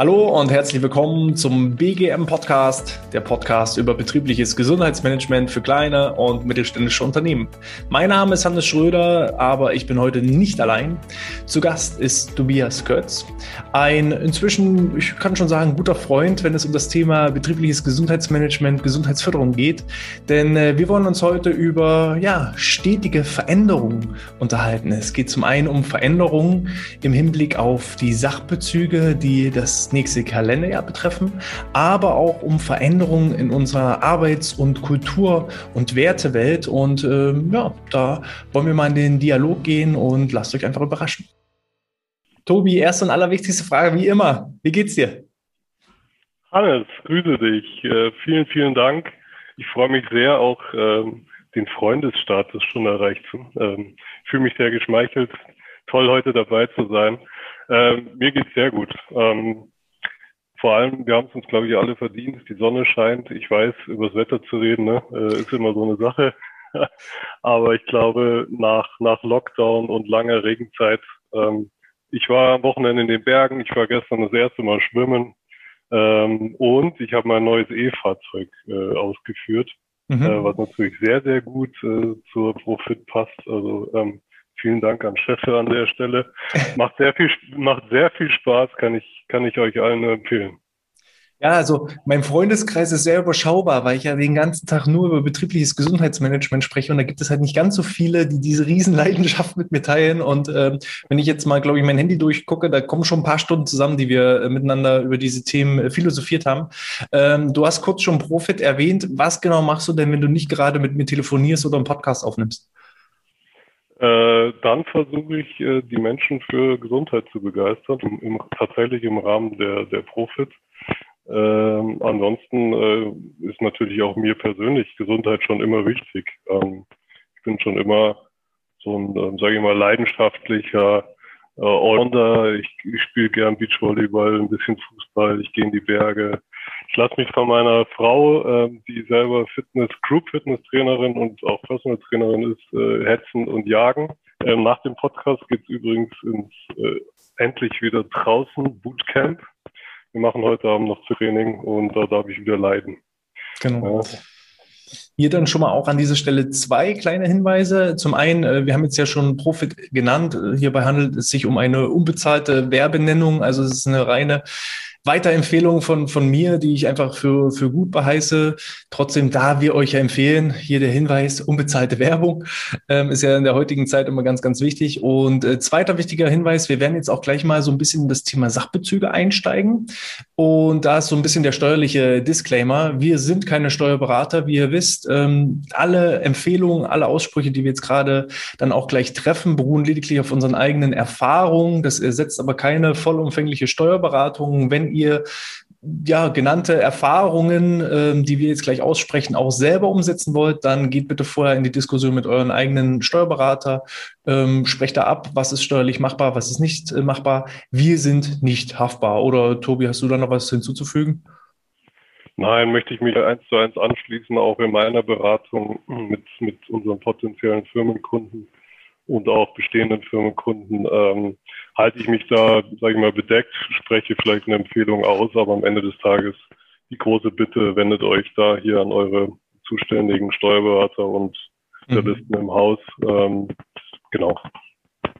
Hallo und herzlich willkommen zum BGM Podcast, der Podcast über betriebliches Gesundheitsmanagement für kleine und mittelständische Unternehmen. Mein Name ist Hannes Schröder, aber ich bin heute nicht allein. Zu Gast ist Tobias Kötz, ein inzwischen, ich kann schon sagen, guter Freund, wenn es um das Thema betriebliches Gesundheitsmanagement, Gesundheitsförderung geht. Denn äh, wir wollen uns heute über ja, stetige Veränderungen unterhalten. Es geht zum einen um Veränderungen im Hinblick auf die Sachbezüge, die das nächste Kalenderjahr betreffen, aber auch um Veränderungen in unserer Arbeits- und Kultur- und Wertewelt. Und ähm, ja, da wollen wir mal in den Dialog gehen und lasst euch einfach überraschen. Tobi, erste und allerwichtigste Frage wie immer. Wie geht's dir? Hannes, grüße dich. Äh, vielen, vielen Dank. Ich freue mich sehr, auch ähm, den Freundesstatus schon erreicht zu. Ähm, ich fühle mich sehr geschmeichelt. Toll, heute dabei zu sein. Ähm, mir geht's sehr gut. Ähm, vor allem, wir haben es uns, glaube ich, alle verdient. Die Sonne scheint. Ich weiß, über das Wetter zu reden, ne, äh, ist immer so eine Sache. Aber ich glaube, nach, nach Lockdown und langer Regenzeit, ähm, ich war am Wochenende in den Bergen, ich war gestern das erste Mal schwimmen ähm, und ich habe mein neues E-Fahrzeug äh, ausgeführt, mhm. äh, was natürlich sehr, sehr gut äh, zur Profit passt. Also ähm, Vielen Dank an Cheffe an der Stelle. Macht sehr viel, macht sehr viel Spaß, kann ich, kann ich euch allen nur empfehlen. Ja, also mein Freundeskreis ist sehr überschaubar, weil ich ja den ganzen Tag nur über betriebliches Gesundheitsmanagement spreche und da gibt es halt nicht ganz so viele, die diese Riesenleidenschaft mit mir teilen. Und ähm, wenn ich jetzt mal, glaube ich, mein Handy durchgucke, da kommen schon ein paar Stunden zusammen, die wir äh, miteinander über diese Themen äh, philosophiert haben. Ähm, du hast kurz schon Profit erwähnt. Was genau machst du denn, wenn du nicht gerade mit mir telefonierst oder einen Podcast aufnimmst? Äh, dann versuche ich, äh, die Menschen für Gesundheit zu begeistern, im, im, tatsächlich im Rahmen der, der Profit. Ähm, ansonsten äh, ist natürlich auch mir persönlich Gesundheit schon immer wichtig. Ähm, ich bin schon immer so ein, äh, sage ich mal, leidenschaftlicher äh, Allrounder. Ich, ich spiele gern Beachvolleyball, ein bisschen Fußball, ich gehe in die Berge, ich lasse mich von meiner Frau, äh, die selber Fitness, Group Fitness Trainerin und auch Personal Trainerin ist, äh, hetzen und jagen. Ähm, nach dem Podcast geht's übrigens ins äh, endlich wieder draußen Bootcamp. Wir machen heute Abend noch Training und da darf ich wieder leiden. Genau. Ja. Hier dann schon mal auch an dieser Stelle zwei kleine Hinweise. Zum einen, äh, wir haben jetzt ja schon Profit genannt. Hierbei handelt es sich um eine unbezahlte Werbenennung. Also es ist eine reine Weiterempfehlungen von, von mir, die ich einfach für, für gut beheiße. Trotzdem, da wir euch ja empfehlen, hier der Hinweis, unbezahlte Werbung ähm, ist ja in der heutigen Zeit immer ganz, ganz wichtig. Und äh, zweiter wichtiger Hinweis, wir werden jetzt auch gleich mal so ein bisschen in das Thema Sachbezüge einsteigen. Und da ist so ein bisschen der steuerliche Disclaimer. Wir sind keine Steuerberater, wie ihr wisst. Ähm, alle Empfehlungen, alle Aussprüche, die wir jetzt gerade dann auch gleich treffen, beruhen lediglich auf unseren eigenen Erfahrungen. Das ersetzt aber keine vollumfängliche Steuerberatung. Wenn ihr ja, genannte Erfahrungen, ähm, die wir jetzt gleich aussprechen, auch selber umsetzen wollt, dann geht bitte vorher in die Diskussion mit euren eigenen Steuerberater, ähm, sprecht da ab, was ist steuerlich machbar, was ist nicht äh, machbar. Wir sind nicht haftbar. Oder Tobi, hast du da noch was hinzuzufügen? Nein, möchte ich mich eins zu eins anschließen, auch in meiner Beratung mit, mit unseren potenziellen Firmenkunden und auch bestehenden Firmenkunden ähm, halte ich mich da, sage ich mal, bedeckt, spreche vielleicht eine Empfehlung aus, aber am Ende des Tages die große Bitte, wendet euch da hier an eure zuständigen Steuerberater und Journalisten mhm. im Haus. Ähm, genau.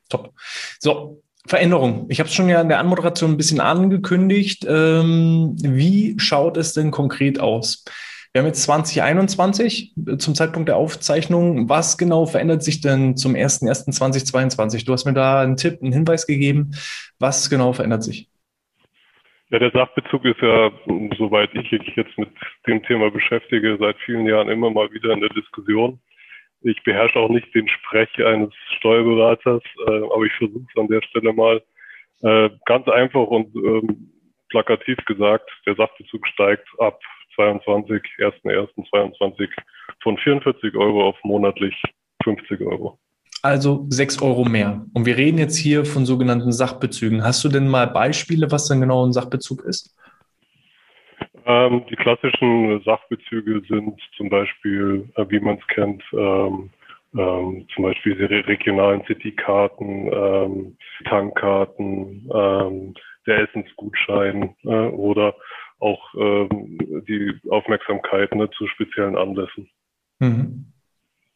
Top. So, Veränderung. Ich habe es schon ja in der Anmoderation ein bisschen angekündigt. Ähm, wie schaut es denn konkret aus? Wir haben jetzt 2021 äh, zum Zeitpunkt der Aufzeichnung. Was genau verändert sich denn zum 01.01.2022? Du hast mir da einen Tipp, einen Hinweis gegeben. Was genau verändert sich? Ja, der Sachbezug ist ja, soweit ich mich jetzt mit dem Thema beschäftige, seit vielen Jahren immer mal wieder in der Diskussion. Ich beherrsche auch nicht den Sprech eines Steuerberaters, äh, aber ich versuche es an der Stelle mal. Äh, ganz einfach und ähm, plakativ gesagt, der Sachbezug steigt ab 22, 1.1.22 von 44 Euro auf monatlich 50 Euro. Also 6 Euro mehr. Und wir reden jetzt hier von sogenannten Sachbezügen. Hast du denn mal Beispiele, was denn genau ein Sachbezug ist? Ähm, die klassischen Sachbezüge sind zum Beispiel, äh, wie man es kennt, ähm, ähm, zum Beispiel die regionalen Citykarten, ähm, Tankkarten, ähm, der Essensgutschein äh, oder auch ähm, die Aufmerksamkeit ne, zu speziellen Anlässen. Mhm.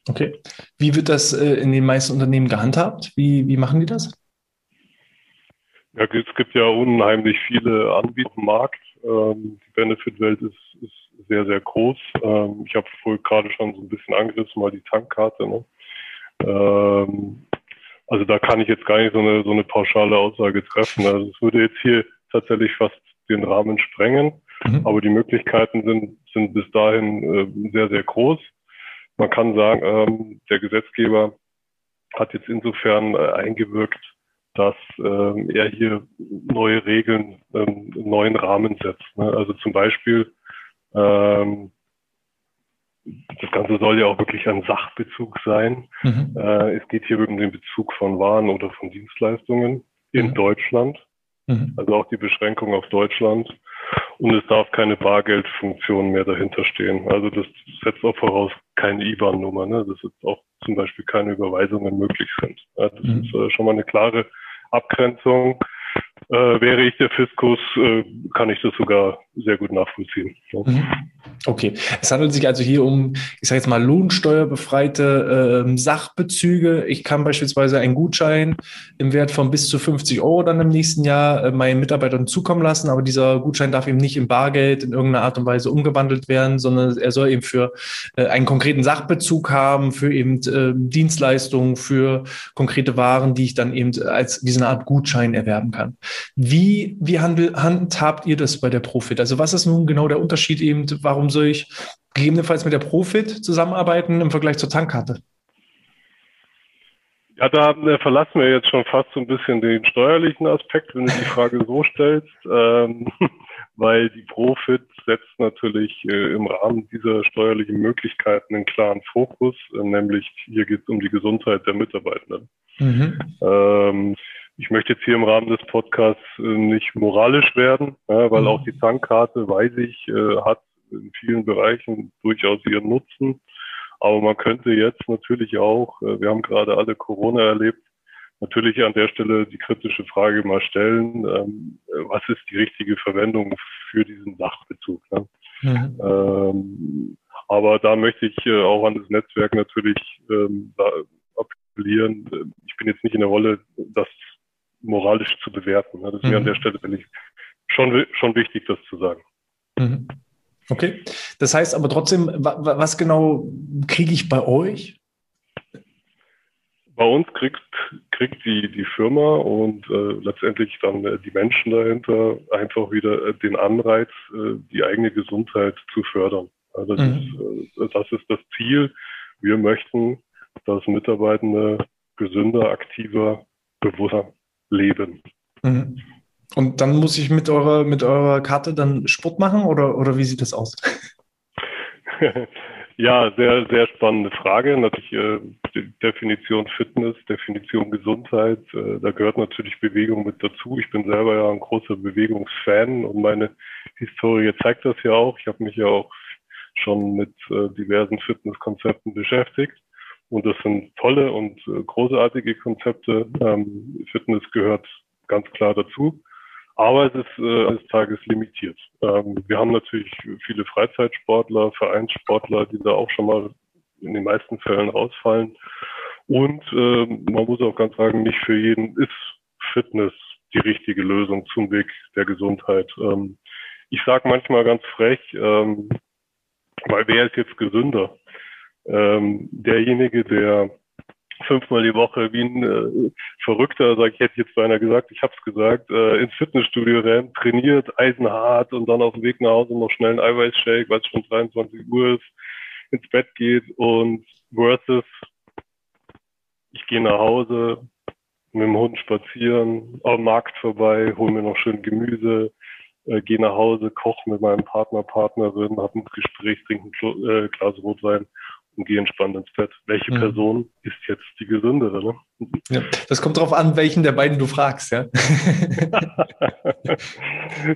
Okay. Wie wird das äh, in den meisten Unternehmen gehandhabt? Wie, wie machen die das? Ja, es gibt ja unheimlich viele Anbieter im Markt. Ähm, die Benefit-Welt ist, ist sehr, sehr groß. Ähm, ich habe vorher gerade schon so ein bisschen angerissen, mal die Tankkarte. Ne? Ähm, also da kann ich jetzt gar nicht so eine, so eine pauschale Aussage treffen. Also es würde jetzt hier tatsächlich fast den Rahmen sprengen. Mhm. Aber die Möglichkeiten sind, sind bis dahin äh, sehr, sehr groß. Man kann sagen, ähm, der Gesetzgeber hat jetzt insofern äh, eingewirkt, dass ähm, er hier neue Regeln, ähm, neuen Rahmen setzt. Ne? Also zum Beispiel, ähm, das Ganze soll ja auch wirklich ein Sachbezug sein. Mhm. Äh, es geht hier um den Bezug von Waren oder von Dienstleistungen in mhm. Deutschland. Mhm. Also auch die Beschränkung auf Deutschland. Und es darf keine Bargeldfunktion mehr dahinter stehen. Also das setzt auch voraus keine IBAN-Nummer, ne? dass jetzt auch zum Beispiel keine Überweisungen möglich sind. Ja, das mhm. ist äh, schon mal eine klare Abgrenzung. Äh, wäre ich der Fiskus, äh, kann ich das sogar sehr gut nachvollziehen. Mhm. Okay, es handelt sich also hier um, ich sage jetzt mal, lohnsteuerbefreite äh, Sachbezüge. Ich kann beispielsweise einen Gutschein im Wert von bis zu 50 Euro dann im nächsten Jahr äh, meinen Mitarbeitern zukommen lassen, aber dieser Gutschein darf eben nicht in Bargeld in irgendeiner Art und Weise umgewandelt werden, sondern er soll eben für äh, einen konkreten Sachbezug haben, für eben äh, Dienstleistungen, für konkrete Waren, die ich dann eben als diese Art Gutschein erwerben kann. Wie, wie handel, handhabt ihr das bei der Profit? Also was ist nun genau der Unterschied eben, warum soll ich gegebenenfalls mit der Profit zusammenarbeiten im Vergleich zur Tankkarte? Ja, da äh, verlassen wir jetzt schon fast so ein bisschen den steuerlichen Aspekt, wenn du die Frage so stellst, ähm, weil die Profit setzt natürlich äh, im Rahmen dieser steuerlichen Möglichkeiten einen klaren Fokus, äh, nämlich hier geht es um die Gesundheit der Mitarbeitenden. Mhm. Ähm, ich möchte jetzt hier im Rahmen des Podcasts äh, nicht moralisch werden, weil mhm. auch die Tankkarte, weiß ich, äh, hat in vielen Bereichen durchaus ihren Nutzen. Aber man könnte jetzt natürlich auch, äh, wir haben gerade alle Corona erlebt, natürlich an der Stelle die kritische Frage mal stellen, ähm, was ist die richtige Verwendung für diesen Sachbezug? Ne? Mhm. Ähm, aber da möchte ich auch an das Netzwerk natürlich ähm, appellieren. Ich bin jetzt nicht in der Rolle, das moralisch zu bewerten. Das ist mhm. mir an mhm. der Stelle ich schon, schon wichtig, das zu sagen. Mhm. Okay. Das heißt aber trotzdem, was genau kriege ich bei euch? Bei uns kriegt, kriegt die, die Firma und äh, letztendlich dann äh, die Menschen dahinter einfach wieder äh, den Anreiz, äh, die eigene Gesundheit zu fördern. Also das, mhm. ist, äh, das ist das Ziel. Wir möchten, dass Mitarbeitende gesünder, aktiver, bewusster leben. Mhm. Und dann muss ich mit eurer, mit eurer Karte dann Sport machen oder, oder wie sieht das aus? ja, sehr, sehr spannende Frage. Natürlich äh, Definition Fitness, Definition Gesundheit. Äh, da gehört natürlich Bewegung mit dazu. Ich bin selber ja ein großer Bewegungsfan und meine Historie zeigt das ja auch. Ich habe mich ja auch schon mit äh, diversen Fitnesskonzepten beschäftigt. Und das sind tolle und äh, großartige Konzepte. Ähm, Fitness gehört ganz klar dazu. Aber es ist äh, eines Tages limitiert. Ähm, wir haben natürlich viele Freizeitsportler, Vereinssportler, die da auch schon mal in den meisten Fällen rausfallen. Und äh, man muss auch ganz sagen, nicht für jeden ist Fitness die richtige Lösung zum Weg der Gesundheit. Ähm, ich sage manchmal ganz frech, ähm, weil wer ist jetzt gesünder? Ähm, derjenige, der fünfmal die Woche wie ein äh, Verrückter, sag ich, hätte jetzt beinahe gesagt, ich habe es gesagt, äh, ins Fitnessstudio rennt, trainiert, eisenhart und dann auf dem Weg nach Hause noch schnell einen Eiweißshake, weil es schon 23 Uhr ist, ins Bett geht und versus ich gehe nach Hause, mit dem Hund spazieren, am Markt vorbei, hole mir noch schön Gemüse, äh, gehe nach Hause, koche mit meinem Partner, Partnerin, habe ein Gespräch, trinke ein äh, Glas Rotwein und gehe entspannt ins Bett. Welche mhm. Person ist jetzt die gesündere? Ne? Ja, das kommt darauf an, welchen der beiden du fragst, ja.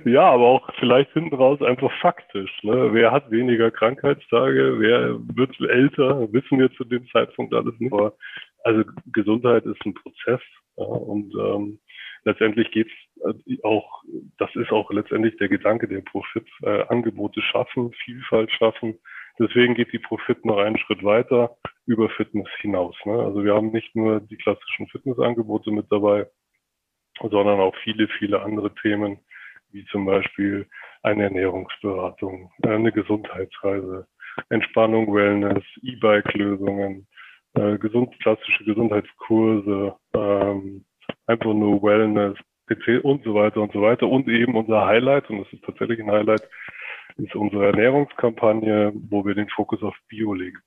ja, aber auch vielleicht hinten raus einfach faktisch. Ne? Wer hat weniger Krankheitstage? Wer wird älter? Wissen wir zu dem Zeitpunkt alles nicht. Aber also Gesundheit ist ein Prozess ja, und ähm, letztendlich geht es äh, auch, das ist auch letztendlich der Gedanke, den Profit, äh, Angebote schaffen, Vielfalt schaffen. Deswegen geht die Profit noch einen Schritt weiter über Fitness hinaus. Ne? Also wir haben nicht nur die klassischen Fitnessangebote mit dabei, sondern auch viele, viele andere Themen, wie zum Beispiel eine Ernährungsberatung, eine Gesundheitsreise, Entspannung, Wellness, E-Bike-Lösungen, äh, gesund, klassische Gesundheitskurse, ähm, einfach nur Wellness, PC und so weiter und so weiter. Und eben unser Highlight, und das ist tatsächlich ein Highlight, ist unsere Ernährungskampagne, wo wir den Fokus auf Bio legen.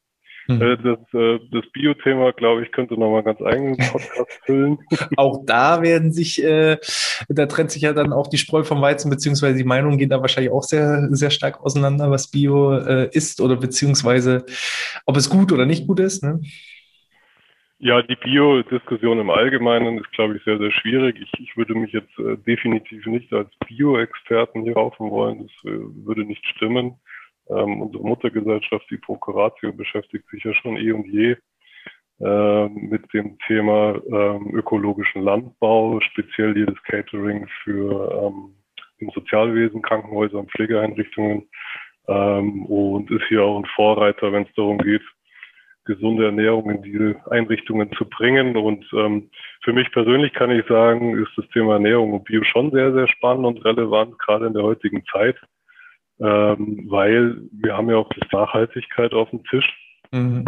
Mhm. Äh, das, äh, das Bio-Thema, glaube ich, könnte nochmal ganz eigenen Podcast füllen. auch da werden sich, äh, da trennt sich ja dann auch die Spreu vom Weizen, beziehungsweise die Meinungen gehen da wahrscheinlich auch sehr, sehr stark auseinander, was Bio äh, ist oder beziehungsweise ob es gut oder nicht gut ist. Ne? Ja, die Bio-Diskussion im Allgemeinen ist, glaube ich, sehr, sehr schwierig. Ich, ich würde mich jetzt äh, definitiv nicht als Bio-Experten hier raufen wollen. Das äh, würde nicht stimmen. Ähm, unsere Muttergesellschaft, die Prokuratio, beschäftigt sich ja schon eh und je äh, mit dem Thema ähm, ökologischen Landbau, speziell das Catering für ähm, im Sozialwesen, Krankenhäuser und Pflegeeinrichtungen ähm, und ist hier auch ein Vorreiter, wenn es darum geht, gesunde Ernährung in diese Einrichtungen zu bringen. Und ähm, für mich persönlich kann ich sagen, ist das Thema Ernährung und Bio schon sehr, sehr spannend und relevant, gerade in der heutigen Zeit ähm, weil wir haben ja auch das Nachhaltigkeit auf dem Tisch. Mhm.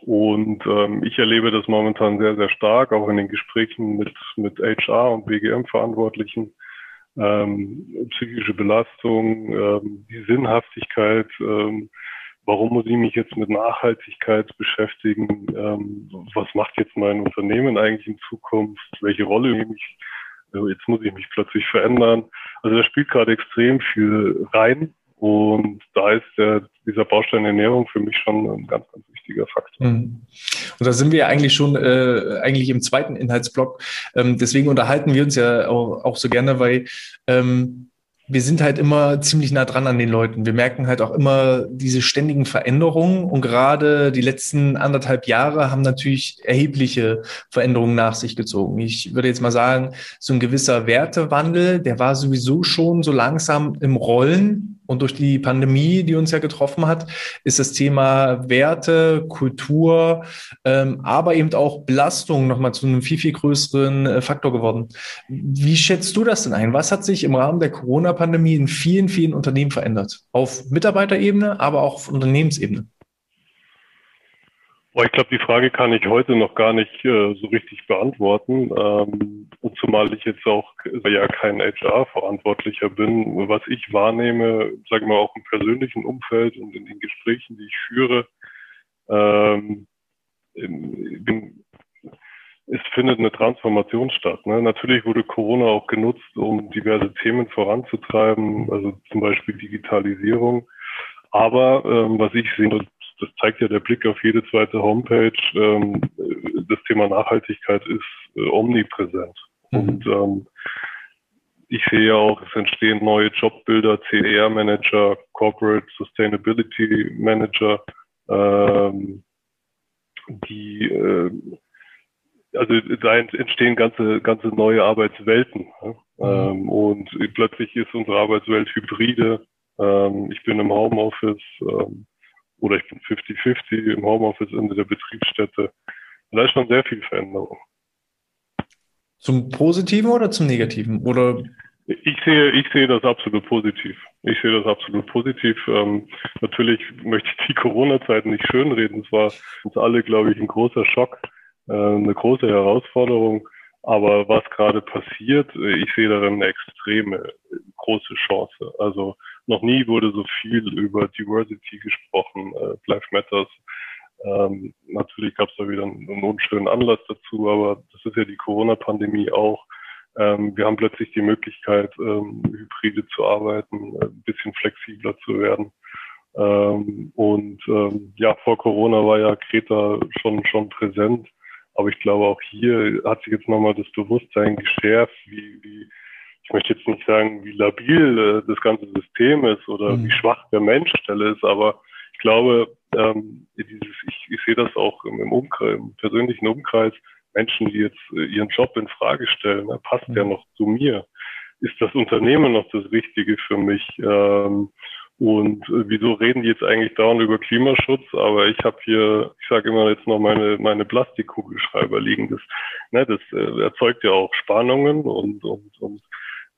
Und ähm, ich erlebe das momentan sehr, sehr stark, auch in den Gesprächen mit, mit HR und BGM-Verantwortlichen. Ähm, psychische Belastung, ähm, die Sinnhaftigkeit, ähm, warum muss ich mich jetzt mit Nachhaltigkeit beschäftigen, ähm, was macht jetzt mein Unternehmen eigentlich in Zukunft, welche Rolle nehme ich jetzt muss ich mich plötzlich verändern. Also da spielt gerade extrem viel rein. Und da ist der, dieser Baustein Ernährung für mich schon ein ganz, ganz wichtiger Faktor. Mhm. Und da sind wir ja eigentlich schon äh, eigentlich im zweiten Inhaltsblock. Ähm, deswegen unterhalten wir uns ja auch, auch so gerne, weil ähm, wir sind halt immer ziemlich nah dran an den Leuten. Wir merken halt auch immer diese ständigen Veränderungen und gerade die letzten anderthalb Jahre haben natürlich erhebliche Veränderungen nach sich gezogen. Ich würde jetzt mal sagen, so ein gewisser Wertewandel, der war sowieso schon so langsam im Rollen und durch die Pandemie, die uns ja getroffen hat, ist das Thema Werte, Kultur, ähm, aber eben auch Belastung nochmal zu einem viel, viel größeren äh, Faktor geworden. Wie schätzt du das denn ein? Was hat sich im Rahmen der Corona-Pandemie in vielen, vielen Unternehmen verändert? Auf Mitarbeiterebene, aber auch auf Unternehmensebene? Boah, ich glaube, die Frage kann ich heute noch gar nicht äh, so richtig beantworten. Ähm, und zumal ich jetzt auch ja kein HR-Verantwortlicher bin, was ich wahrnehme, sage mal auch im persönlichen Umfeld und in den Gesprächen, die ich führe, ähm, bin, es findet eine Transformation statt. Ne? Natürlich wurde Corona auch genutzt, um diverse Themen voranzutreiben, also zum Beispiel Digitalisierung. Aber ähm, was ich sehe, das zeigt ja der Blick auf jede zweite Homepage, ähm, das Thema Nachhaltigkeit ist äh, omnipräsent. Mhm. Und ähm, ich sehe ja auch, es entstehen neue Jobbilder, CER-Manager, Corporate Sustainability Manager, ähm, die äh, also da entstehen ganze, ganze neue Arbeitswelten. Ne? Mhm. Ähm, und plötzlich ist unsere Arbeitswelt hybride. Ähm, ich bin im Homeoffice, ähm, oder ich bin 50-50 im Homeoffice in der Betriebsstätte. Und da ist schon sehr viel Veränderung. Zum Positiven oder zum Negativen? Oder? Ich sehe, ich sehe das absolut positiv. Ich sehe das absolut positiv. Ähm, natürlich möchte ich die Corona-Zeit nicht schönreden. Es war uns alle, glaube ich, ein großer Schock, äh, eine große Herausforderung. Aber was gerade passiert, äh, ich sehe darin eine extreme große Chance. Also noch nie wurde so viel über Diversity gesprochen, äh, Life Matters. Ähm, natürlich gab es da wieder einen, unschönen Anlass dazu, aber das ist ja die Corona-Pandemie auch. Ähm, wir haben plötzlich die Möglichkeit, ähm, hybride zu arbeiten, äh, ein bisschen flexibler zu werden. Ähm, und ähm, ja, vor Corona war ja Kreta schon schon präsent. Aber ich glaube, auch hier hat sich jetzt nochmal das Bewusstsein geschärft, wie, wie ich möchte jetzt nicht sagen, wie labil äh, das ganze System ist oder mhm. wie schwach der Menschstelle ist, aber ich glaube, ähm, dieses, ich, ich sehe das auch im, im, Umkreis, im persönlichen Umkreis, Menschen, die jetzt äh, ihren Job in Frage stellen, ne, passt mhm. der noch zu mir? Ist das Unternehmen noch das Richtige für mich? Ähm, und äh, wieso reden die jetzt eigentlich dauernd über Klimaschutz? Aber ich habe hier, ich sage immer jetzt noch meine meine Plastikkugelschreiber liegen. Das, ne, das äh, erzeugt ja auch Spannungen und und und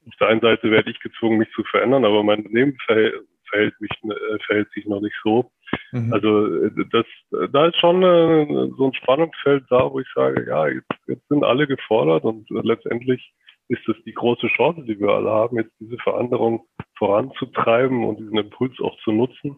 auf der einen Seite werde ich gezwungen, mich zu verändern, aber mein Unternehmen verhält, verhält, mich, äh, verhält sich noch nicht so. Mhm. Also äh, das, da ist schon äh, so ein Spannungsfeld da, wo ich sage, ja, jetzt, jetzt sind alle gefordert und letztendlich ist es die große Chance, die wir alle haben, jetzt diese Veränderung voranzutreiben und diesen Impuls auch zu nutzen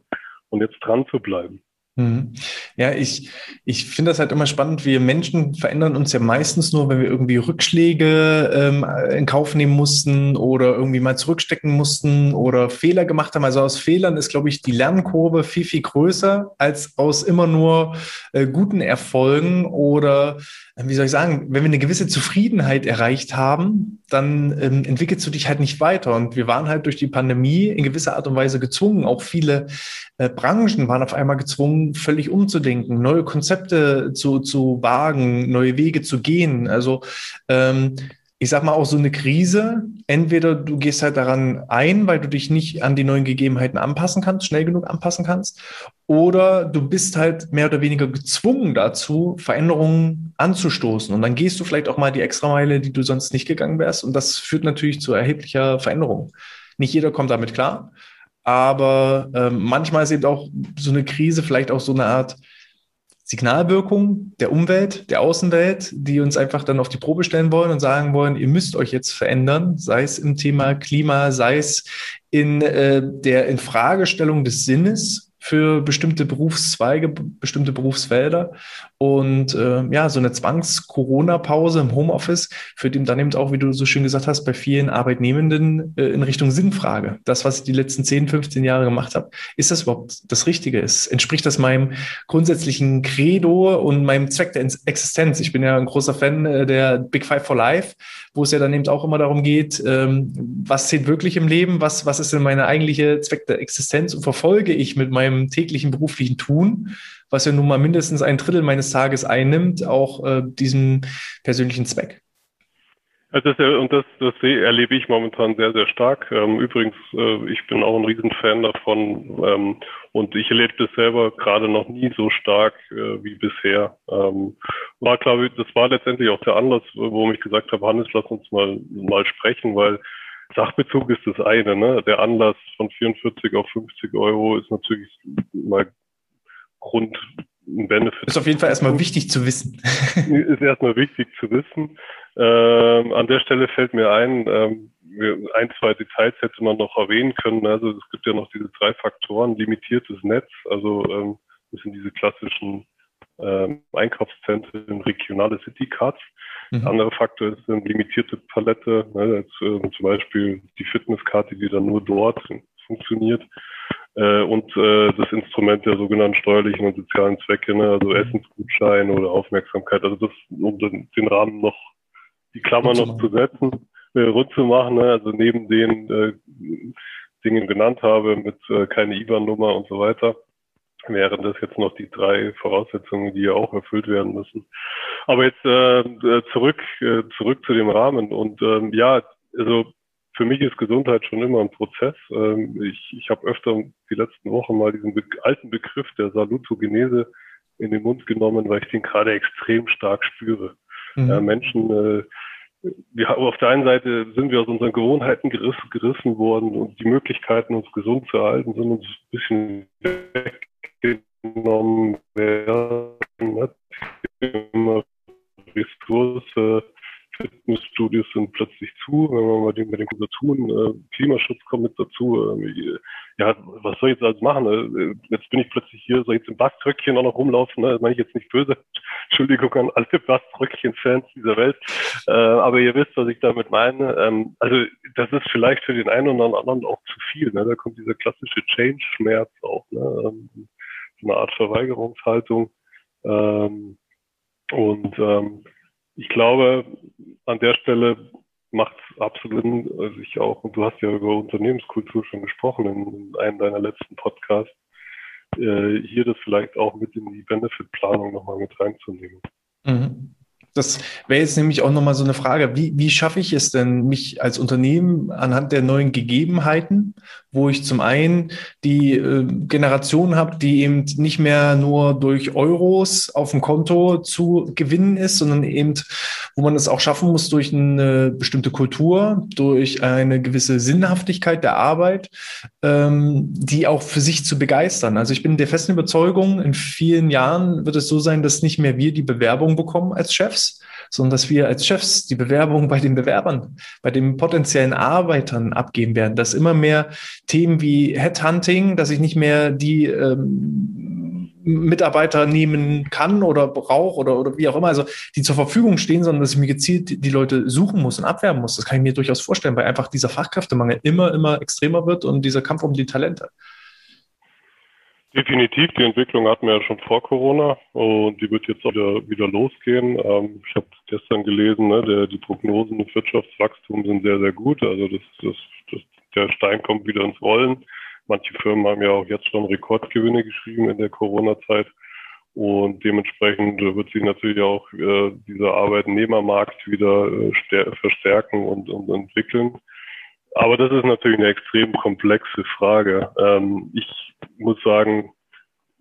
und jetzt dran zu bleiben. Mhm. Ja, ich, ich finde das halt immer spannend. Wir Menschen verändern uns ja meistens nur, wenn wir irgendwie Rückschläge ähm, in Kauf nehmen mussten oder irgendwie mal zurückstecken mussten oder Fehler gemacht haben. Also aus Fehlern ist, glaube ich, die Lernkurve viel, viel größer als aus immer nur äh, guten Erfolgen oder wie soll ich sagen, wenn wir eine gewisse Zufriedenheit erreicht haben, dann ähm, entwickelst du dich halt nicht weiter. Und wir waren halt durch die Pandemie in gewisser Art und Weise gezwungen. Auch viele äh, Branchen waren auf einmal gezwungen, völlig umzudenken, neue Konzepte zu, zu wagen, neue Wege zu gehen. Also ähm, ich sag mal auch so eine Krise. Entweder du gehst halt daran ein, weil du dich nicht an die neuen Gegebenheiten anpassen kannst, schnell genug anpassen kannst, oder du bist halt mehr oder weniger gezwungen dazu, Veränderungen anzustoßen. Und dann gehst du vielleicht auch mal die Extrameile, die du sonst nicht gegangen wärst. Und das führt natürlich zu erheblicher Veränderung. Nicht jeder kommt damit klar, aber äh, manchmal ist eben auch so eine Krise vielleicht auch so eine Art Signalwirkung der Umwelt, der Außenwelt, die uns einfach dann auf die Probe stellen wollen und sagen wollen, ihr müsst euch jetzt verändern, sei es im Thema Klima, sei es in äh, der Infragestellung des Sinnes für bestimmte Berufszweige, bestimmte Berufsfelder. Und äh, ja, so eine Zwangs-Corona-Pause im Homeoffice führt ihm dann eben auch, wie du so schön gesagt hast, bei vielen Arbeitnehmenden äh, in Richtung Sinnfrage. Das, was ich die letzten 10, 15 Jahre gemacht habe, ist das überhaupt das Richtige? Ist, entspricht das meinem grundsätzlichen Credo und meinem Zweck der Existenz? Ich bin ja ein großer Fan äh, der Big Five for Life, wo es ja dann eben auch immer darum geht, ähm, was zählt wirklich im Leben? Was, was ist denn meine eigentliche Zweck der Existenz? Und verfolge ich mit meinem täglichen beruflichen Tun, was ja nun mal mindestens ein Drittel meines Tages einnimmt, auch äh, diesen persönlichen Zweck. Das, und das, das erlebe ich momentan sehr, sehr stark. Ähm, übrigens, äh, ich bin auch ein Riesenfan davon ähm, und ich erlebe das selber gerade noch nie so stark äh, wie bisher. Ähm, war, glaube ich, das war letztendlich auch der Anlass, wo ich gesagt habe, Hannes, lass uns mal, mal sprechen, weil Sachbezug ist das eine. Ne? Der Anlass von 44 auf 50 Euro ist natürlich mal Grund, ein Benefit. Ist auf jeden Fall erstmal wichtig zu wissen. ist erstmal wichtig zu wissen. Ähm, an der Stelle fällt mir ein, ähm, ein, zwei Details hätte man noch erwähnen können. Also es gibt ja noch diese drei Faktoren, limitiertes Netz, also ähm, das sind diese klassischen ähm, Einkaufszentren, regionale City Cards. Mhm. Anderer Faktor ist eine limitierte Palette, ne, jetzt, äh, zum Beispiel die Fitnesskarte, die dann nur dort funktioniert. Äh, und äh, das Instrument der sogenannten steuerlichen und sozialen Zwecke, ne, also mhm. Essensgutschein oder Aufmerksamkeit, also das, um den, den Rahmen noch, die Klammer noch zu setzen, äh, rund zu machen, ne, also neben den äh, Dingen genannt habe, mit äh, keine IBAN-Nummer und so weiter wären das jetzt noch die drei Voraussetzungen, die ja auch erfüllt werden müssen. Aber jetzt äh, äh, zurück, äh, zurück zu dem Rahmen. Und ähm, ja, also für mich ist Gesundheit schon immer ein Prozess. Ähm, ich ich habe öfter die letzten Wochen mal diesen alten Begriff der Salutogenese in den Mund genommen, weil ich den gerade extrem stark spüre. Mhm. Ja, Menschen, äh, wir, auf der einen Seite sind wir aus unseren Gewohnheiten gerissen, gerissen worden und die Möglichkeiten, uns gesund zu erhalten, sind uns ein bisschen weggenommen werden. Ressource, Fitnessstudios sind plötzlich zu, wenn wir mal den mit den tun, äh, Klimaschutz kommt mit dazu. Äh, ja, was soll ich jetzt alles machen? Äh, jetzt bin ich plötzlich hier, soll ich jetzt im Baströckchen auch noch rumlaufen? Ne? Das meine ich jetzt nicht böse. Entschuldigung an alle Baströckchen-Fans dieser Welt. Äh, aber ihr wisst, was ich damit meine. Ähm, also das ist vielleicht für den einen oder anderen auch zu viel. Ne? Da kommt dieser klassische Change-Schmerz auch. Ne? Ähm, so eine Art Verweigerungshaltung. Ähm, und ähm, ich glaube, an der Stelle macht es absolut Sinn, sich auch, und du hast ja über Unternehmenskultur schon gesprochen in, in einem deiner letzten Podcasts, äh, hier das vielleicht auch mit in die Benefit-Planung nochmal mit reinzunehmen. Mhm. Das wäre jetzt nämlich auch nochmal so eine Frage. Wie, wie schaffe ich es denn, mich als Unternehmen anhand der neuen Gegebenheiten, wo ich zum einen die äh, Generation habe, die eben nicht mehr nur durch Euros auf dem Konto zu gewinnen ist, sondern eben, wo man es auch schaffen muss durch eine bestimmte Kultur, durch eine gewisse Sinnhaftigkeit der Arbeit, ähm, die auch für sich zu begeistern. Also ich bin der festen Überzeugung, in vielen Jahren wird es so sein, dass nicht mehr wir die Bewerbung bekommen als Chefs, sondern dass wir als Chefs die Bewerbung bei den Bewerbern, bei den potenziellen Arbeitern abgeben werden, dass immer mehr Themen wie Headhunting, dass ich nicht mehr die ähm, Mitarbeiter nehmen kann oder brauche oder, oder wie auch immer, also die zur Verfügung stehen, sondern dass ich mir gezielt die Leute suchen muss und abwerben muss. Das kann ich mir durchaus vorstellen, weil einfach dieser Fachkräftemangel immer, immer extremer wird und dieser Kampf um die Talente. Definitiv, die Entwicklung hatten wir ja schon vor Corona und die wird jetzt wieder, wieder losgehen. Ähm, ich habe gestern gelesen, ne, der, die Prognosen des Wirtschaftswachstums sind sehr, sehr gut. Also das, das, das, der Stein kommt wieder ins Rollen. Manche Firmen haben ja auch jetzt schon Rekordgewinne geschrieben in der Corona-Zeit und dementsprechend wird sich natürlich auch äh, dieser Arbeitnehmermarkt wieder äh, verstärken und, und entwickeln. Aber das ist natürlich eine extrem komplexe Frage. Ähm, ich muss sagen,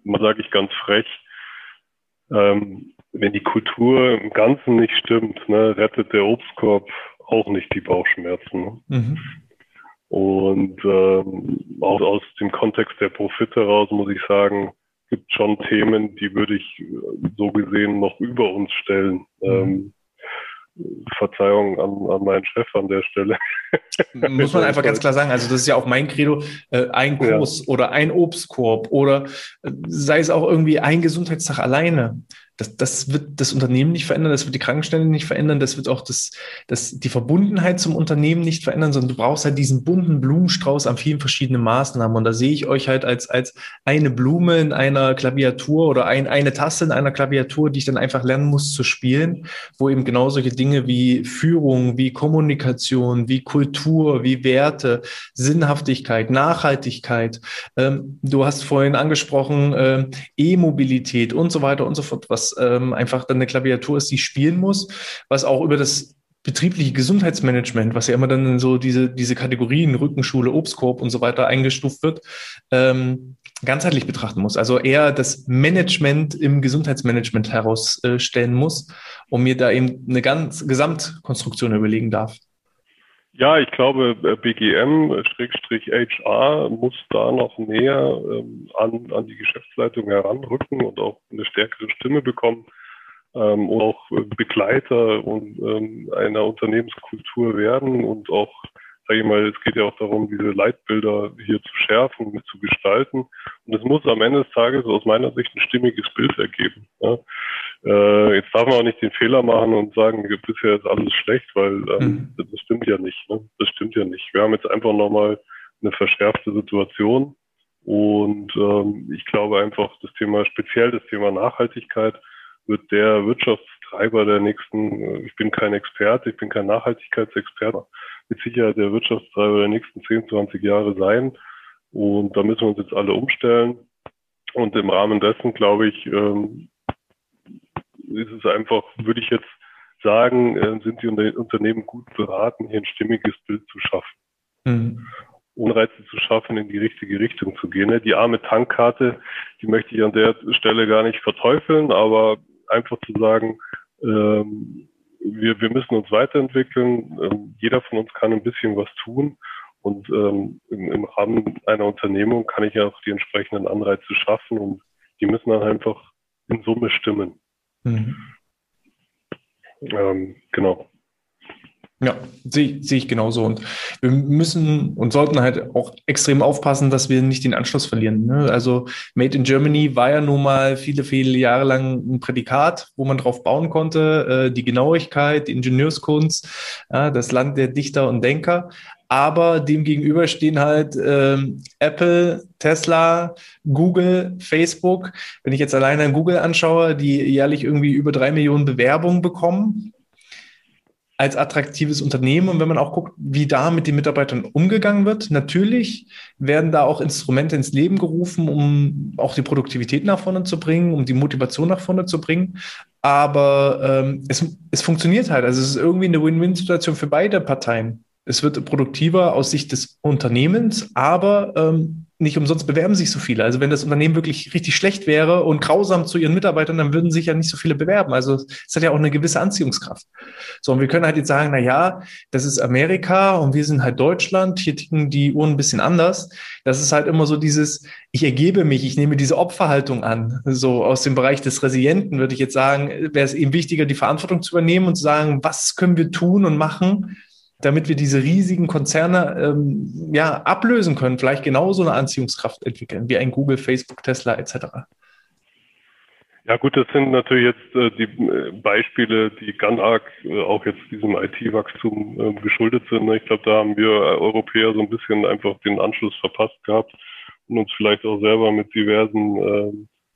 mal sage ich ganz frech, ähm, wenn die Kultur im Ganzen nicht stimmt, ne, rettet der Obstkorb auch nicht die Bauchschmerzen. Ne? Mhm. Und ähm, auch aus dem Kontext der Profite heraus muss ich sagen, gibt schon Themen, die würde ich äh, so gesehen noch über uns stellen. Mhm. Ähm, Verzeihung an, an meinen Chef an der Stelle. Muss man einfach ganz klar sagen. Also das ist ja auch mein Credo, äh, ein Kurs ja. oder ein Obstkorb oder äh, sei es auch irgendwie ein Gesundheitstag alleine das, das wird das Unternehmen nicht verändern, das wird die Krankenstände nicht verändern, das wird auch das, das, die Verbundenheit zum Unternehmen nicht verändern, sondern du brauchst halt diesen bunten Blumenstrauß an vielen verschiedenen Maßnahmen. Und da sehe ich euch halt als, als eine Blume in einer Klaviatur oder ein, eine Taste in einer Klaviatur, die ich dann einfach lernen muss zu spielen, wo eben genau solche Dinge wie Führung, wie Kommunikation, wie Kultur, wie Werte, Sinnhaftigkeit, Nachhaltigkeit, ähm, du hast vorhin angesprochen, äh, E-Mobilität und so weiter und so fort, was ähm, einfach dann eine Klaviatur ist, die spielen muss, was auch über das betriebliche Gesundheitsmanagement, was ja immer dann in so diese, diese Kategorien Rückenschule, Obstkorb und so weiter eingestuft wird, ähm, ganzheitlich betrachten muss. Also eher das Management im Gesundheitsmanagement herausstellen muss, um mir da eben eine ganz Gesamtkonstruktion überlegen darf. Ja, ich glaube, BGM-HR muss da noch näher ähm, an, an die Geschäftsleitung heranrücken und auch eine stärkere Stimme bekommen ähm, und auch Begleiter und, ähm, einer Unternehmenskultur werden und auch sage ich mal, es geht ja auch darum, diese Leitbilder hier zu schärfen, zu gestalten. Und es muss am Ende des Tages aus meiner Sicht ein stimmiges Bild ergeben. Ja. Äh, jetzt darf man auch nicht den Fehler machen und sagen, bisher ist alles schlecht, weil ähm, mhm. das stimmt ja nicht. Ne? Das stimmt ja nicht. Wir haben jetzt einfach nochmal eine verschärfte Situation. Und ähm, ich glaube einfach, das Thema, speziell das Thema Nachhaltigkeit, wird der Wirtschaftstreiber der nächsten, äh, ich bin kein Experte, ich bin kein Nachhaltigkeitsexperte, mit Sicherheit der Wirtschaftstreiber der nächsten 10, 20 Jahre sein. Und da müssen wir uns jetzt alle umstellen. Und im Rahmen dessen, glaube ich, ähm, ist es einfach, würde ich jetzt sagen, äh, sind die Unternehmen gut beraten, hier ein stimmiges Bild zu schaffen. Mhm. Unreize zu schaffen, in die richtige Richtung zu gehen. Ne? Die arme Tankkarte, die möchte ich an der Stelle gar nicht verteufeln, aber einfach zu sagen, ähm, wir, wir müssen uns weiterentwickeln. Ähm, jeder von uns kann ein bisschen was tun. Und ähm, im, im Rahmen einer Unternehmung kann ich ja auch die entsprechenden Anreize schaffen und die müssen dann einfach in Summe stimmen. Mhm. Ähm, genau. Ja, sehe seh ich genauso. Und wir müssen und sollten halt auch extrem aufpassen, dass wir nicht den Anschluss verlieren. Ne? Also Made in Germany war ja nun mal viele, viele Jahre lang ein Prädikat, wo man drauf bauen konnte. Äh, die Genauigkeit, die Ingenieurskunst, ja, das Land der Dichter und Denker. Aber dem gegenüber stehen halt ähm, Apple, Tesla, Google, Facebook. Wenn ich jetzt alleine Google anschaue, die jährlich irgendwie über drei Millionen Bewerbungen bekommen als attraktives Unternehmen. Und wenn man auch guckt, wie da mit den Mitarbeitern umgegangen wird, natürlich werden da auch Instrumente ins Leben gerufen, um auch die Produktivität nach vorne zu bringen, um die Motivation nach vorne zu bringen. Aber ähm, es, es funktioniert halt. Also es ist irgendwie eine Win-Win-Situation für beide Parteien. Es wird produktiver aus Sicht des Unternehmens, aber ähm, nicht umsonst bewerben sich so viele. Also wenn das Unternehmen wirklich richtig schlecht wäre und grausam zu ihren Mitarbeitern, dann würden sich ja nicht so viele bewerben. Also es hat ja auch eine gewisse Anziehungskraft. So, und wir können halt jetzt sagen, na ja, das ist Amerika und wir sind halt Deutschland, hier ticken die Uhren ein bisschen anders. Das ist halt immer so dieses, ich ergebe mich, ich nehme diese Opferhaltung an. So aus dem Bereich des Resilienten würde ich jetzt sagen, wäre es eben wichtiger, die Verantwortung zu übernehmen und zu sagen, was können wir tun und machen, damit wir diese riesigen Konzerne ähm, ja, ablösen können, vielleicht genauso eine Anziehungskraft entwickeln, wie ein Google, Facebook, Tesla etc. Ja gut, das sind natürlich jetzt äh, die äh, Beispiele, die ganz arg äh, auch jetzt diesem IT-Wachstum äh, geschuldet sind. Ich glaube, da haben wir Europäer so ein bisschen einfach den Anschluss verpasst gehabt und uns vielleicht auch selber mit diversen äh,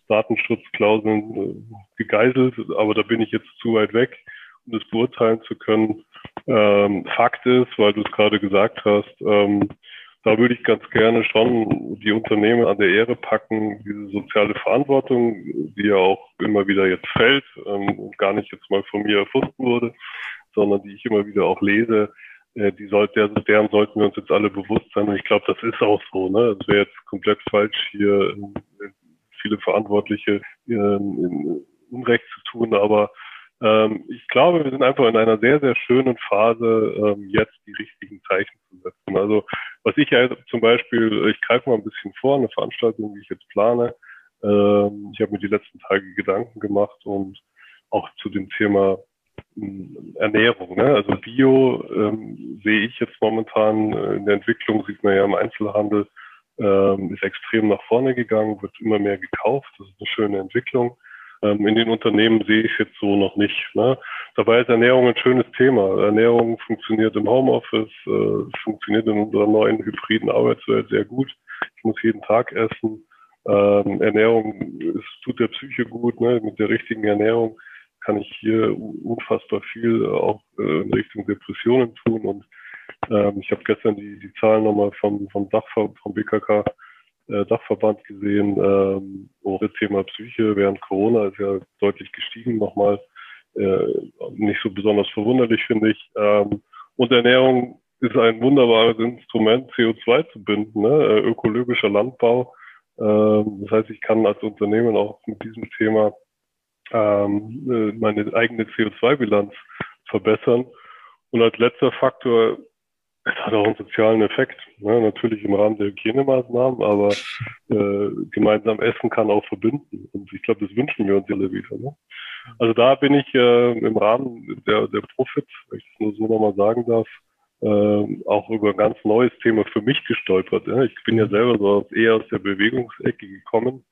Datenschutzklauseln äh, gegeißelt. Aber da bin ich jetzt zu weit weg, um das beurteilen zu können. Ähm, Fakt ist, weil du es gerade gesagt hast, ähm, da würde ich ganz gerne schon die Unternehmen an der Ehre packen, diese soziale Verantwortung, die ja auch immer wieder jetzt fällt ähm, und gar nicht jetzt mal von mir erfunden wurde, sondern die ich immer wieder auch lese, äh, die sollte, deren sollten wir uns jetzt alle bewusst sein. Und ich glaube, das ist auch so. Ne? Es wäre jetzt komplett falsch, hier äh, viele Verantwortliche äh, Unrecht zu tun, aber ähm, ich glaube, wir sind einfach in einer sehr, sehr schönen Phase, ähm, jetzt die richtigen Zeichen zu setzen. Also was ich ja zum Beispiel, ich greife mal ein bisschen vor, eine Veranstaltung, die ich jetzt plane. Ähm, ich habe mir die letzten Tage Gedanken gemacht und auch zu dem Thema hm, Ernährung. Ne? Also Bio ähm, sehe ich jetzt momentan äh, in der Entwicklung, sieht man ja im Einzelhandel, ähm, ist extrem nach vorne gegangen, wird immer mehr gekauft. Das ist eine schöne Entwicklung. Ähm, in den Unternehmen sehe ich es jetzt so noch nicht. Ne? Dabei ist Ernährung ein schönes Thema. Ernährung funktioniert im Homeoffice, äh, funktioniert in unserer neuen hybriden Arbeitswelt sehr gut. Ich muss jeden Tag essen. Ähm, Ernährung es tut der Psyche gut. Ne? Mit der richtigen Ernährung kann ich hier unfassbar viel auch äh, in Richtung Depressionen tun. Und ähm, ich habe gestern die, die Zahlen nochmal vom, vom Dach vom BKK äh, Dachverband gesehen. Ähm, auch das Thema Psyche während Corona ist ja deutlich gestiegen nochmal. Äh, nicht so besonders verwunderlich, finde ich. Ähm, und Ernährung ist ein wunderbares Instrument, CO2 zu binden, ne? Äh, ökologischer Landbau. Ähm, das heißt, ich kann als Unternehmen auch mit diesem Thema ähm, äh, meine eigene CO2-Bilanz verbessern. Und als letzter Faktor es hat auch einen sozialen Effekt, ne? natürlich im Rahmen der Hygienemaßnahmen, aber äh, gemeinsam Essen kann auch verbinden. Und ich glaube, das wünschen wir uns alle wieder. Ne? Also da bin ich äh, im Rahmen der, der Profit, wenn ich das nur so nochmal sagen darf, äh, auch über ein ganz neues Thema für mich gestolpert. Ja? Ich bin ja selber so eher aus der Bewegungsecke gekommen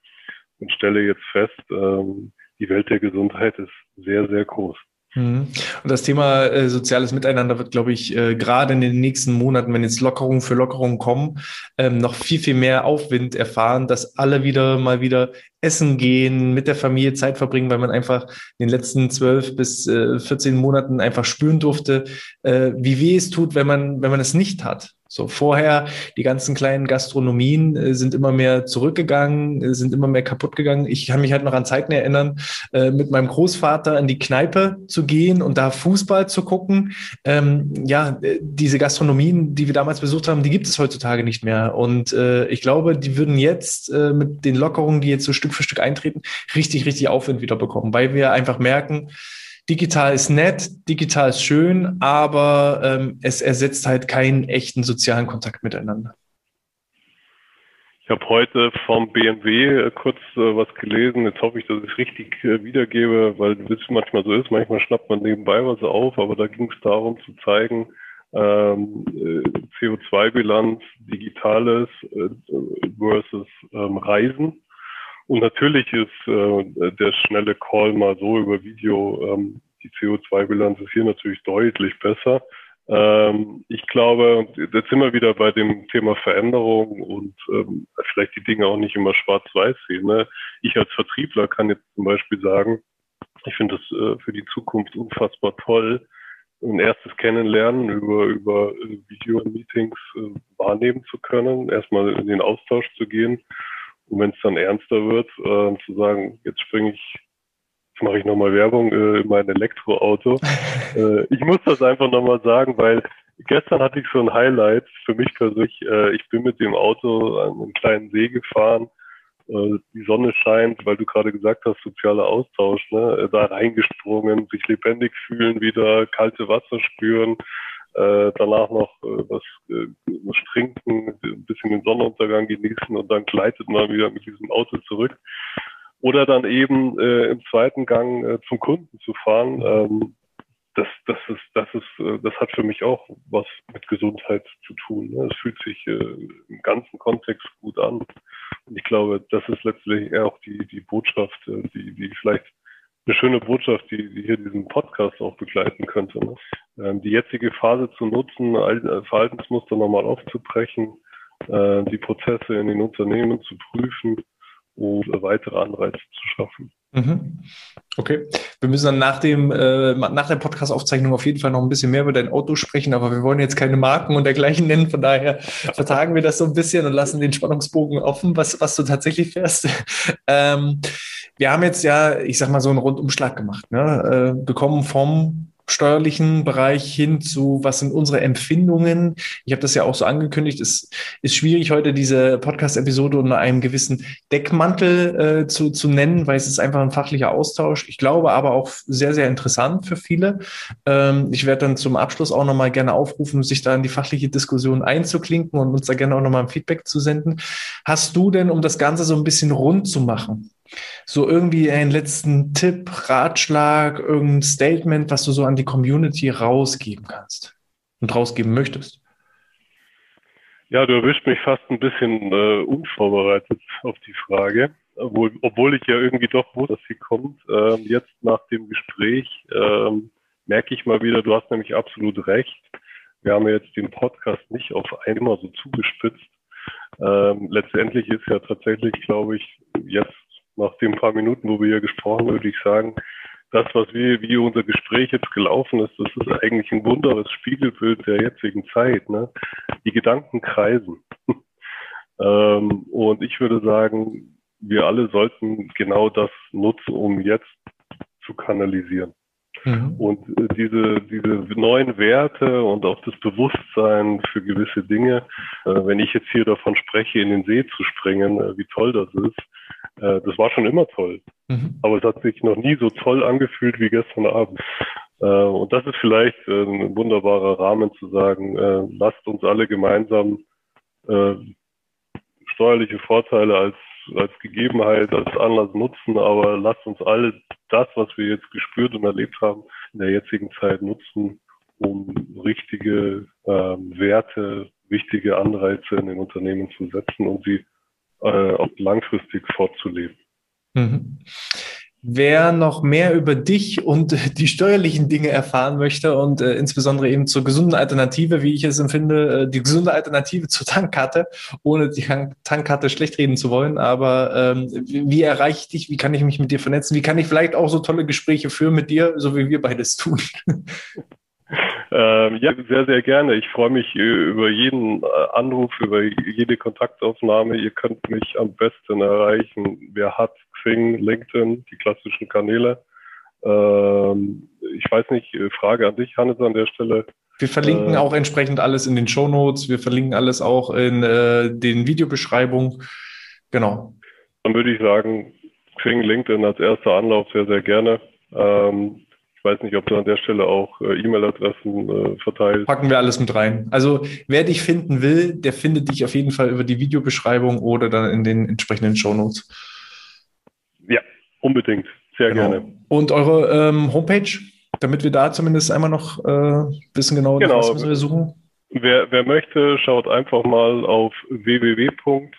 und stelle jetzt fest, ähm, die Welt der Gesundheit ist sehr, sehr groß. Mhm. Und das Thema äh, soziales Miteinander wird, glaube ich, äh, gerade in den nächsten Monaten, wenn jetzt Lockerungen für Lockerungen kommen, ähm, noch viel, viel mehr Aufwind erfahren, dass alle wieder mal wieder essen gehen, mit der Familie Zeit verbringen, weil man einfach in den letzten zwölf bis äh, 14 Monaten einfach spüren durfte, äh, wie weh es tut, wenn man, wenn man es nicht hat. So vorher, die ganzen kleinen Gastronomien äh, sind immer mehr zurückgegangen, äh, sind immer mehr kaputt gegangen. Ich kann mich halt noch an Zeiten erinnern, äh, mit meinem Großvater in die Kneipe zu gehen und da Fußball zu gucken. Ähm, ja, äh, diese Gastronomien, die wir damals besucht haben, die gibt es heutzutage nicht mehr. Und äh, ich glaube, die würden jetzt äh, mit den Lockerungen, die jetzt so Stück für Stück eintreten, richtig, richtig Aufwind wieder bekommen, weil wir einfach merken, digital ist nett, digital ist schön, aber ähm, es ersetzt halt keinen echten sozialen Kontakt miteinander. Ich habe heute vom BMW äh, kurz äh, was gelesen. Jetzt hoffe ich, dass ich es richtig äh, wiedergebe, weil es manchmal so ist. Manchmal schnappt man nebenbei was auf, aber da ging es darum zu zeigen, ähm, äh, CO2-Bilanz, Digitales äh, versus ähm, Reisen. Und natürlich ist äh, der schnelle Call mal so über Video, ähm, die CO2-Bilanz ist hier natürlich deutlich besser. Ähm, ich glaube, jetzt sind wir wieder bei dem Thema Veränderung und ähm, vielleicht die Dinge auch nicht immer schwarz-weiß sehen. Ne? Ich als Vertriebler kann jetzt zum Beispiel sagen, ich finde es äh, für die Zukunft unfassbar toll, ein erstes Kennenlernen über, über äh, Video-Meetings äh, wahrnehmen zu können, erstmal in den Austausch zu gehen und wenn es dann ernster wird, äh, zu sagen, jetzt springe ich, jetzt mache ich nochmal Werbung äh, in mein Elektroauto. äh, ich muss das einfach nochmal sagen, weil gestern hatte ich so ein Highlight für mich persönlich. Äh, ich bin mit dem Auto an einem kleinen See gefahren äh, die Sonne scheint, weil du gerade gesagt hast, sozialer Austausch, ne? Äh, da reingesprungen, sich lebendig fühlen, wieder kalte Wasser spüren, äh, danach noch äh, was, äh, was trinken, ein bisschen den Sonnenuntergang genießen und dann gleitet man wieder mit diesem Auto zurück. Oder dann eben äh, im zweiten Gang äh, zum Kunden zu fahren. Ähm, das, das ist, das ist, äh, das hat für mich auch was mit Gesundheit zu tun. Ne? Es fühlt sich äh, im ganzen Kontext gut an. Und ich glaube, das ist letztlich auch die, die Botschaft, äh, die, die vielleicht eine schöne Botschaft, die, die hier diesen Podcast auch begleiten könnte. Ne? Ähm, die jetzige Phase zu nutzen, äh, Verhaltensmuster nochmal aufzubrechen, äh, die Prozesse in den Unternehmen zu prüfen und weitere Anreize zu schaffen. Mhm. Okay. Wir müssen dann nach dem, äh, nach der Podcast-Aufzeichnung auf jeden Fall noch ein bisschen mehr über dein Auto sprechen, aber wir wollen jetzt keine Marken und dergleichen nennen. Von daher vertagen wir das so ein bisschen und lassen den Spannungsbogen offen, was, was du tatsächlich fährst. Ähm, wir haben jetzt ja, ich sag mal, so einen Rundumschlag gemacht, ne? äh, bekommen vom steuerlichen Bereich hin zu, was sind unsere Empfindungen. Ich habe das ja auch so angekündigt. Es ist schwierig, heute diese Podcast-Episode unter einem gewissen Deckmantel äh, zu, zu nennen, weil es ist einfach ein fachlicher Austausch. Ich glaube aber auch sehr, sehr interessant für viele. Ähm, ich werde dann zum Abschluss auch nochmal gerne aufrufen, sich da in die fachliche Diskussion einzuklinken und uns da gerne auch nochmal ein Feedback zu senden. Hast du denn, um das Ganze so ein bisschen rund zu machen, so irgendwie einen letzten Tipp, Ratschlag, irgendein Statement, was du so an die Community rausgeben kannst und rausgeben möchtest? Ja, du erwischt mich fast ein bisschen äh, unvorbereitet auf die Frage, obwohl, obwohl ich ja irgendwie doch wusste, dass sie kommt. Ähm, jetzt nach dem Gespräch ähm, merke ich mal wieder, du hast nämlich absolut recht. Wir haben jetzt den Podcast nicht auf einmal so zugespitzt. Ähm, letztendlich ist ja tatsächlich, glaube ich, jetzt nach den paar Minuten, wo wir hier gesprochen haben, würde ich sagen, das, was wir, wie unser Gespräch jetzt gelaufen ist, das ist eigentlich ein wunderbares Spiegelbild der jetzigen Zeit. Ne? Die Gedanken kreisen. ähm, und ich würde sagen, wir alle sollten genau das nutzen, um jetzt zu kanalisieren. Mhm. Und äh, diese, diese neuen Werte und auch das Bewusstsein für gewisse Dinge, äh, wenn ich jetzt hier davon spreche, in den See zu springen, äh, wie toll das ist, das war schon immer toll. Mhm. Aber es hat sich noch nie so toll angefühlt wie gestern Abend. Und das ist vielleicht ein wunderbarer Rahmen zu sagen, lasst uns alle gemeinsam steuerliche Vorteile als, als Gegebenheit, als Anlass nutzen, aber lasst uns alle das, was wir jetzt gespürt und erlebt haben, in der jetzigen Zeit nutzen, um richtige ähm, Werte, wichtige Anreize in den Unternehmen zu setzen und sie äh, auch langfristig fortzuleben. Mhm. Wer noch mehr über dich und die steuerlichen Dinge erfahren möchte und äh, insbesondere eben zur gesunden Alternative, wie ich es empfinde, äh, die gesunde Alternative zur Tankkarte, ohne die Tankkarte schlecht reden zu wollen, aber ähm, wie erreiche ich dich, wie kann ich mich mit dir vernetzen, wie kann ich vielleicht auch so tolle Gespräche führen mit dir, so wie wir beides tun? Ähm, ja, sehr, sehr gerne. Ich freue mich äh, über jeden äh, Anruf, über jede Kontaktaufnahme. Ihr könnt mich am besten erreichen. Wer hat Xing, LinkedIn, die klassischen Kanäle. Ähm, ich weiß nicht, äh, Frage an dich, Hannes, an der Stelle. Wir verlinken äh, auch entsprechend alles in den Show Notes. Wir verlinken alles auch in äh, den Videobeschreibungen. Genau. Dann würde ich sagen, Xing, LinkedIn als erster Anlauf sehr, sehr gerne. Ähm, weiß nicht, ob du an der Stelle auch äh, E-Mail-Adressen äh, verteilst. Packen wir alles mit rein. Also wer dich finden will, der findet dich auf jeden Fall über die Videobeschreibung oder dann in den entsprechenden Shownotes. Unbedingt. Sehr genau. gerne. Und eure ähm, Homepage, damit wir da zumindest einmal noch äh, wissen genau, genau. was müssen wir suchen? Wer, wer möchte, schaut einfach mal auf www.profit,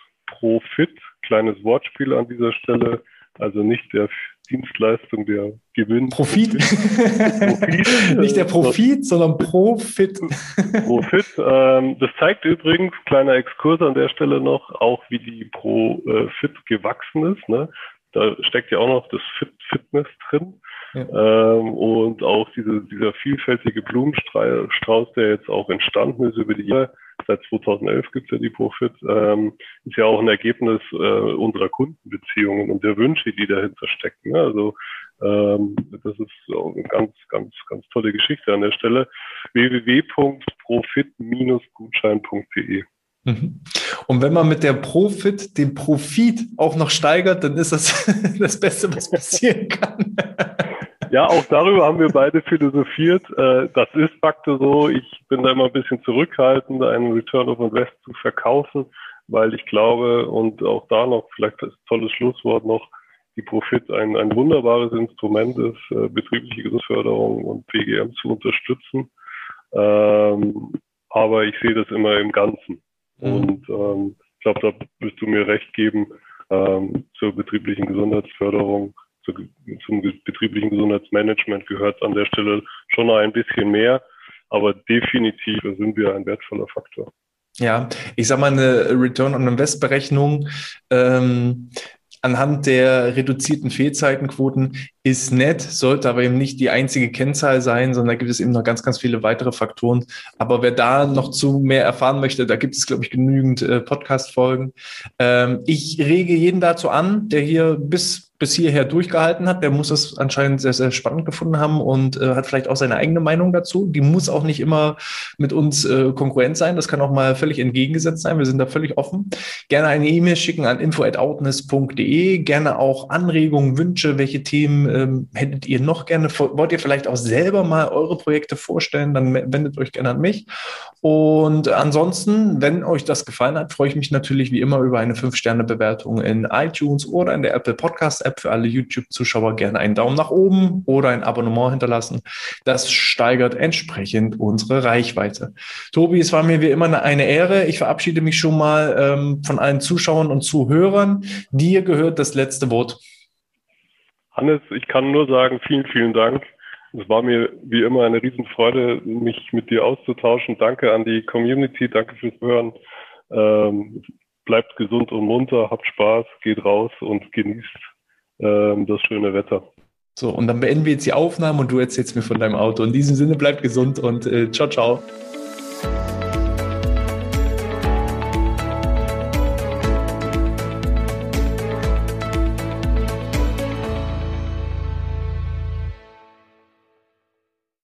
kleines Wortspiel an dieser Stelle, also nicht der Dienstleistung, der Gewinn. Profit. Profit. Nicht der Profit, sondern Profit. Profit. Ähm, das zeigt übrigens, kleiner Exkurs an der Stelle noch, auch wie die Profit gewachsen ist. Ne? Da steckt ja auch noch das Fit Fitness drin. Ja. Ähm, und auch diese, dieser vielfältige Blumenstrauß, der jetzt auch entstanden ist über die Jahre, seit 2011 gibt es ja die Profit, ähm, ist ja auch ein Ergebnis äh, unserer Kundenbeziehungen und der Wünsche, die dahinter stecken. Ne? Also ähm, das ist auch eine ganz, ganz, ganz tolle Geschichte an der Stelle. www.profit-gutschein.de. und wenn man mit der Profit den Profit auch noch steigert, dann ist das das Beste, was passieren kann. Ja, auch darüber haben wir beide philosophiert. Äh, das ist fakte so. Ich bin da immer ein bisschen zurückhaltend, einen Return of Invest zu verkaufen, weil ich glaube, und auch da noch vielleicht das tolles Schlusswort noch, die Profit ein, ein wunderbares Instrument ist, äh, betriebliche Gesundheitsförderung und PGM zu unterstützen. Ähm, aber ich sehe das immer im Ganzen. Mhm. Und ähm, ich glaube, da wirst du mir recht geben, ähm, zur betrieblichen Gesundheitsförderung zum betrieblichen Gesundheitsmanagement gehört an der Stelle schon noch ein bisschen mehr, aber definitiv sind wir ein wertvoller Faktor. Ja, ich sage mal, eine Return on Invest Berechnung ähm, anhand der reduzierten Fehlzeitenquoten ist nett, sollte aber eben nicht die einzige Kennzahl sein, sondern da gibt es eben noch ganz, ganz viele weitere Faktoren. Aber wer da noch zu mehr erfahren möchte, da gibt es, glaube ich, genügend äh, Podcast-Folgen. Ähm, ich rege jeden dazu an, der hier bis bis hierher durchgehalten hat, der muss es anscheinend sehr, sehr spannend gefunden haben und äh, hat vielleicht auch seine eigene Meinung dazu. Die muss auch nicht immer mit uns äh, konkurrent sein. Das kann auch mal völlig entgegengesetzt sein. Wir sind da völlig offen. Gerne eine E-Mail schicken an info.outness.de. Gerne auch Anregungen, Wünsche, welche Themen ähm, hättet ihr noch gerne? Wollt ihr vielleicht auch selber mal eure Projekte vorstellen? Dann wendet euch gerne an mich. Und ansonsten, wenn euch das gefallen hat, freue ich mich natürlich wie immer über eine 5-Sterne-Bewertung in iTunes oder in der Apple Podcast App für alle YouTube-Zuschauer gerne einen Daumen nach oben oder ein Abonnement hinterlassen. Das steigert entsprechend unsere Reichweite. Tobi, es war mir wie immer eine Ehre. Ich verabschiede mich schon mal ähm, von allen Zuschauern und Zuhörern. Dir gehört das letzte Wort. Hannes, ich kann nur sagen, vielen, vielen Dank. Es war mir wie immer eine Riesenfreude, mich mit dir auszutauschen. Danke an die Community, danke fürs Hören. Ähm, bleibt gesund und munter, habt Spaß, geht raus und genießt ähm, das schöne Wetter. So, und dann beenden wir jetzt die Aufnahme und du erzählst mir von deinem Auto. In diesem Sinne, bleib gesund und äh, ciao, ciao.